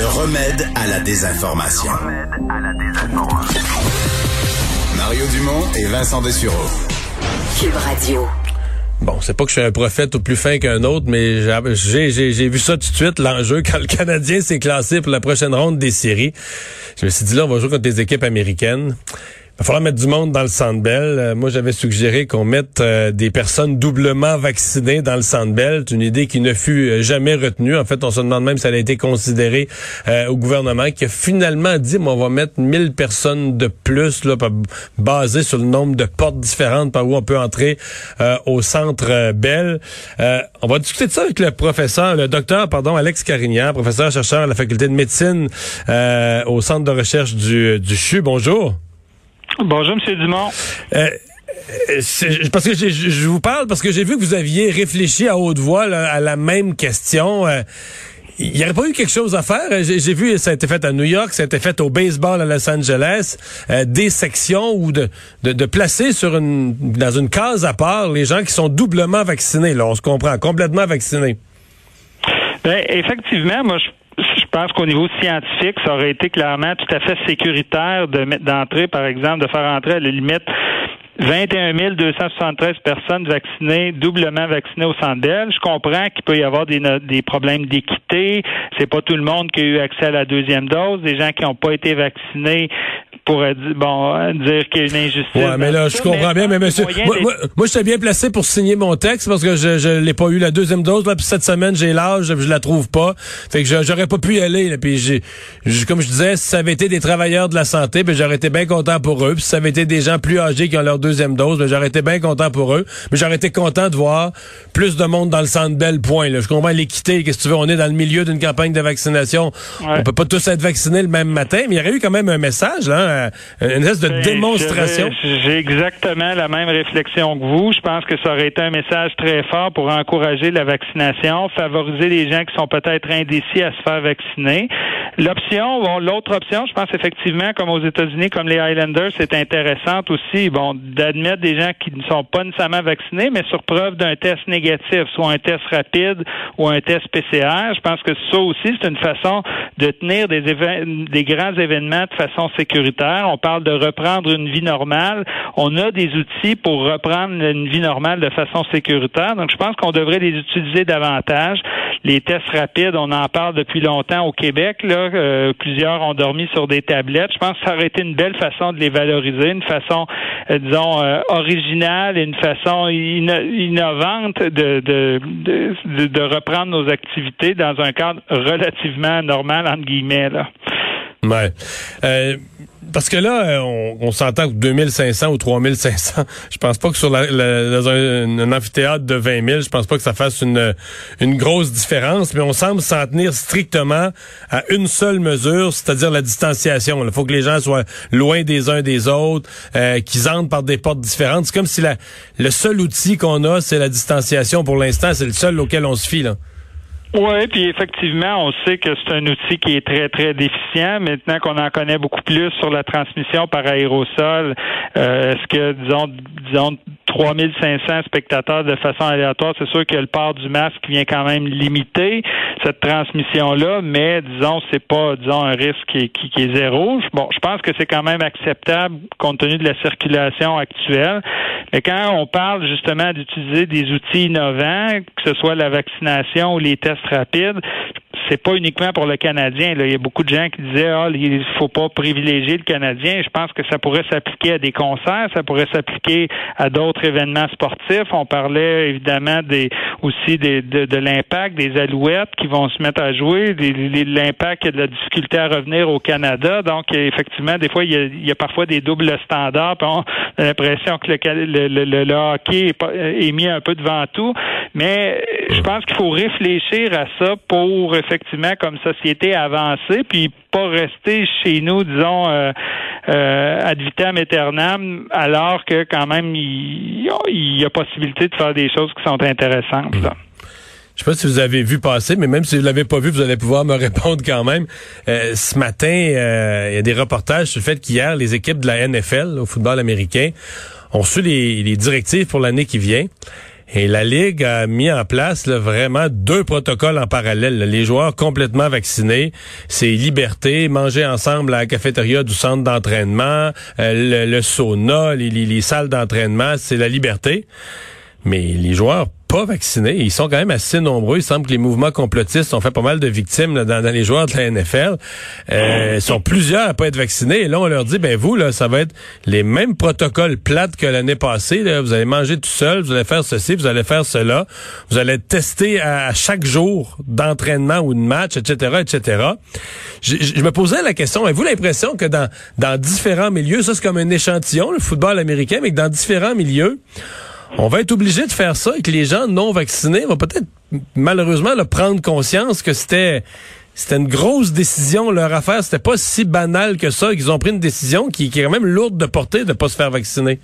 Le remède à la désinformation. Mario Dumont et Vincent Dessureau. Cube Radio. Bon, c'est pas que je suis un prophète au plus fin qu'un autre, mais j'ai, j'ai, j'ai vu ça tout de suite, l'enjeu, quand le Canadien s'est classé pour la prochaine ronde des séries. Je me suis dit, là, on va jouer contre des équipes américaines. Il va falloir mettre du monde dans le Centre Bell. Euh, moi, j'avais suggéré qu'on mette euh, des personnes doublement vaccinées dans le Centre Bell. C'est une idée qui ne fut euh, jamais retenue. En fait, on se demande même si elle a été considérée au gouvernement, qui a finalement dit, on va mettre 1000 personnes de plus, là, basées sur le nombre de portes différentes par où on peut entrer au Centre Bell. on va discuter de ça avec le professeur, le docteur, pardon, Alex Carignan, professeur chercheur à la faculté de médecine au Centre de recherche du, du CHU. Bonjour. Bonjour, M. Dumont. Euh, parce que je vous parle parce que j'ai vu que vous aviez réfléchi à haute voix à la même question. Euh, il n'y aurait pas eu quelque chose à faire? J'ai vu, ça a été fait à New York, ça a été fait au baseball à Los Angeles, euh, des sections ou de, de, placer sur une dans une case à part les gens qui sont doublement vaccinés. Là, on se comprend, complètement vaccinés. Ben, effectivement, moi je pense qu'au niveau scientifique, ça aurait été clairement tout à fait sécuritaire de mettre d'entrer, par exemple, de faire entrer à la limite 21 273 personnes vaccinées, doublement vaccinées au centre Je comprends qu'il peut y avoir des, des problèmes d'équité. C'est pas tout le monde qui a eu accès à la deuxième dose. Des gens qui n'ont pas été vaccinés pourrait dire, bon, dire qu'il y a une injustice. Ouais, mais là, je comprends bien, mais monsieur, moi, moi, j'étais bien placé pour signer mon texte parce que je, je l'ai pas eu la deuxième dose, là, puis cette semaine, j'ai l'âge, je, la trouve pas. Fait que j'aurais pas pu y aller, là, puis j'ai, comme je disais, si ça avait été des travailleurs de la santé, ben, j'aurais été bien content pour eux, puis si ça avait été des gens plus âgés qui ont leur deuxième dose, ben, j'aurais été bien content pour eux, mais j'aurais été content de voir plus de monde dans le centre belle point, là. Je comprends l'équité, qu'est-ce que tu veux, on est dans le milieu d'une campagne de vaccination. On peut pas tous être vaccinés le même matin, mais il y aurait eu quand même un message, là, euh, une espèce de ben, démonstration. J'ai exactement la même réflexion que vous. Je pense que ça aurait été un message très fort pour encourager la vaccination, favoriser les gens qui sont peut-être indécis à se faire vacciner. L'option, bon, l'autre option, je pense effectivement, comme aux États-Unis, comme les Highlanders, c'est intéressante aussi, bon, d'admettre des gens qui ne sont pas nécessairement vaccinés, mais sur preuve d'un test négatif, soit un test rapide ou un test PCR. Je pense que ça aussi, c'est une façon de tenir des, des grands événements de façon sécuritaire. On parle de reprendre une vie normale. On a des outils pour reprendre une vie normale de façon sécuritaire. Donc, je pense qu'on devrait les utiliser davantage. Les tests rapides, on en parle depuis longtemps au Québec. Là, euh, plusieurs ont dormi sur des tablettes. Je pense que ça aurait été une belle façon de les valoriser, une façon, euh, disons, euh, originale et une façon innovante de, reprendre nos activités dans un cadre relativement normal, entre guillemets. Là. Ouais. Parce que là, euh, on, s'entend que 2500 ou 3500, je pense pas que sur la, dans un, amphithéâtre de 20 000, je pense pas que ça fasse une, une grosse différence, mais on semble s'en tenir strictement à une seule mesure, c'est-à-dire la distanciation. Il faut que les gens soient loin des uns des autres, euh, qu'ils entrent par des portes différentes. C'est comme si la, le seul outil qu'on a, c'est la distanciation pour l'instant, c'est le seul auquel on se fie. Là. Oui, puis effectivement, on sait que c'est un outil qui est très, très déficient. Maintenant qu'on en connaît beaucoup plus sur la transmission par aérosol, euh, est-ce que, disons, disons, 3500 spectateurs de façon aléatoire, c'est sûr que le port du masque vient quand même limiter cette transmission-là, mais disons, c'est pas, disons, un risque qui, qui, est zéro. Bon, je pense que c'est quand même acceptable compte tenu de la circulation actuelle. Mais quand on parle justement d'utiliser des outils innovants, que ce soit la vaccination ou les tests rapides, c'est pas uniquement pour le Canadien. Là. Il y a beaucoup de gens qui disaient ah, il faut pas privilégier le Canadien. Je pense que ça pourrait s'appliquer à des concerts, ça pourrait s'appliquer à d'autres événements sportifs. On parlait évidemment des aussi des, de, de l'impact des Alouettes qui vont se mettre à jouer, l'impact de la difficulté à revenir au Canada. Donc effectivement, des fois il y a, il y a parfois des doubles standards. on a l'impression que le, le, le, hockey est, est mis un peu devant tout, mais je pense qu'il faut réfléchir à ça pour effectivement comme société avancer, puis pas rester chez nous, disons, euh, euh, ad vitam aeternam, alors que quand même il, y a possibilité de faire des choses qui sont intéressantes. Là. Je sais pas si vous avez vu passer, mais même si vous l'avez pas vu, vous allez pouvoir me répondre quand même. Euh, ce matin, euh, il y a des reportages sur le fait qu'hier, les équipes de la NFL, au football américain, ont reçu les directives pour l'année qui vient. Et la Ligue a mis en place vraiment deux protocoles en parallèle. Les joueurs complètement vaccinés, c'est liberté, manger ensemble à la cafétéria du centre d'entraînement, euh, le, sauna, les salles d'entraînement, c'est la liberté. Mais les joueurs pas vaccinés. Ils sont quand même assez nombreux. Il semble que les mouvements complotistes ont fait pas mal de victimes dans, les joueurs de la NFL. Euh, ils sont plusieurs à pas être vaccinés. Et là, on leur dit, ben vous, là, ça va être les mêmes protocoles plates que l'année passée. Vous allez manger tout seul, vous allez faire ceci, vous allez faire cela. Vous allez être testé à, chaque jour d'entraînement ou de match, etc., etc. Je, je, me posais la question, avez-vous l'impression que dans, dans différents milieux, ça c'est comme un échantillon, le football américain, mais que dans différents milieux, on va être obligé de faire ça et que les gens non vaccinés vont peut-être malheureusement le prendre conscience que c'était c'était une grosse décision leur affaire, c'était pas si banal que ça qu'ils ont pris une décision qui, est quand même lourde de porter de pas se faire vacciner.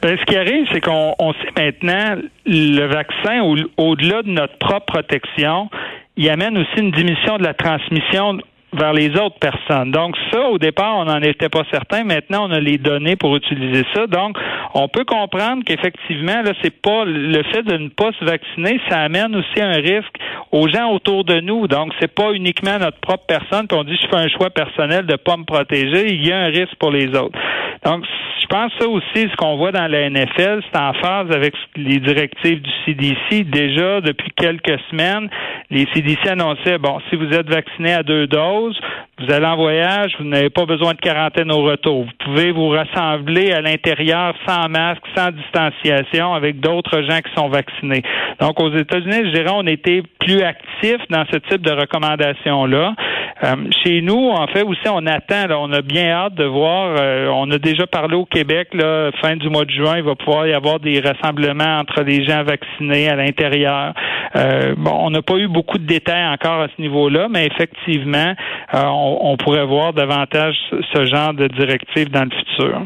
Ben, ce qui arrive, c'est qu'on sait maintenant le vaccin, au-delà de notre propre protection, il amène aussi une diminution de la transmission vers les autres personnes. Donc ça, au départ, on n'en était pas certain. Maintenant, on a les données pour utiliser ça. Donc, on peut comprendre qu'effectivement, là, c'est pas le fait de ne pas se vacciner, ça amène aussi un risque aux gens autour de nous. Donc, c'est pas uniquement notre propre personne. Puis on dit, je fais un choix personnel de pas me protéger. Il y a un risque pour les autres. Donc, pense ça aussi, ce qu'on voit dans la NFL, c'est en phase avec les directives du CDC. Déjà, depuis quelques semaines, les CDC annonçaient, bon, si vous êtes vacciné à deux doses, vous allez en voyage, vous n'avez pas besoin de quarantaine au retour. Vous pouvez vous rassembler à l'intérieur sans masque, sans distanciation, avec d'autres gens qui sont vaccinés. Donc, aux États-Unis, je dirais, on était plus actifs dans ce type de recommandations-là. Euh, chez nous, en fait, aussi, on attend, on a bien hâte de voir, euh, on a déjà parlé au Québec, là, fin du mois de juin, il va pouvoir y avoir des rassemblements entre les gens vaccinés à l'intérieur. Euh, bon, on n'a pas eu beaucoup de détails encore à ce niveau-là, mais effectivement, on, pourrait voir davantage ce genre de directives dans le futur.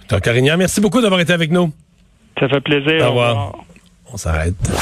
Docteur Carignan, merci beaucoup d'avoir été avec nous. Ça fait plaisir. Au revoir. On s'arrête.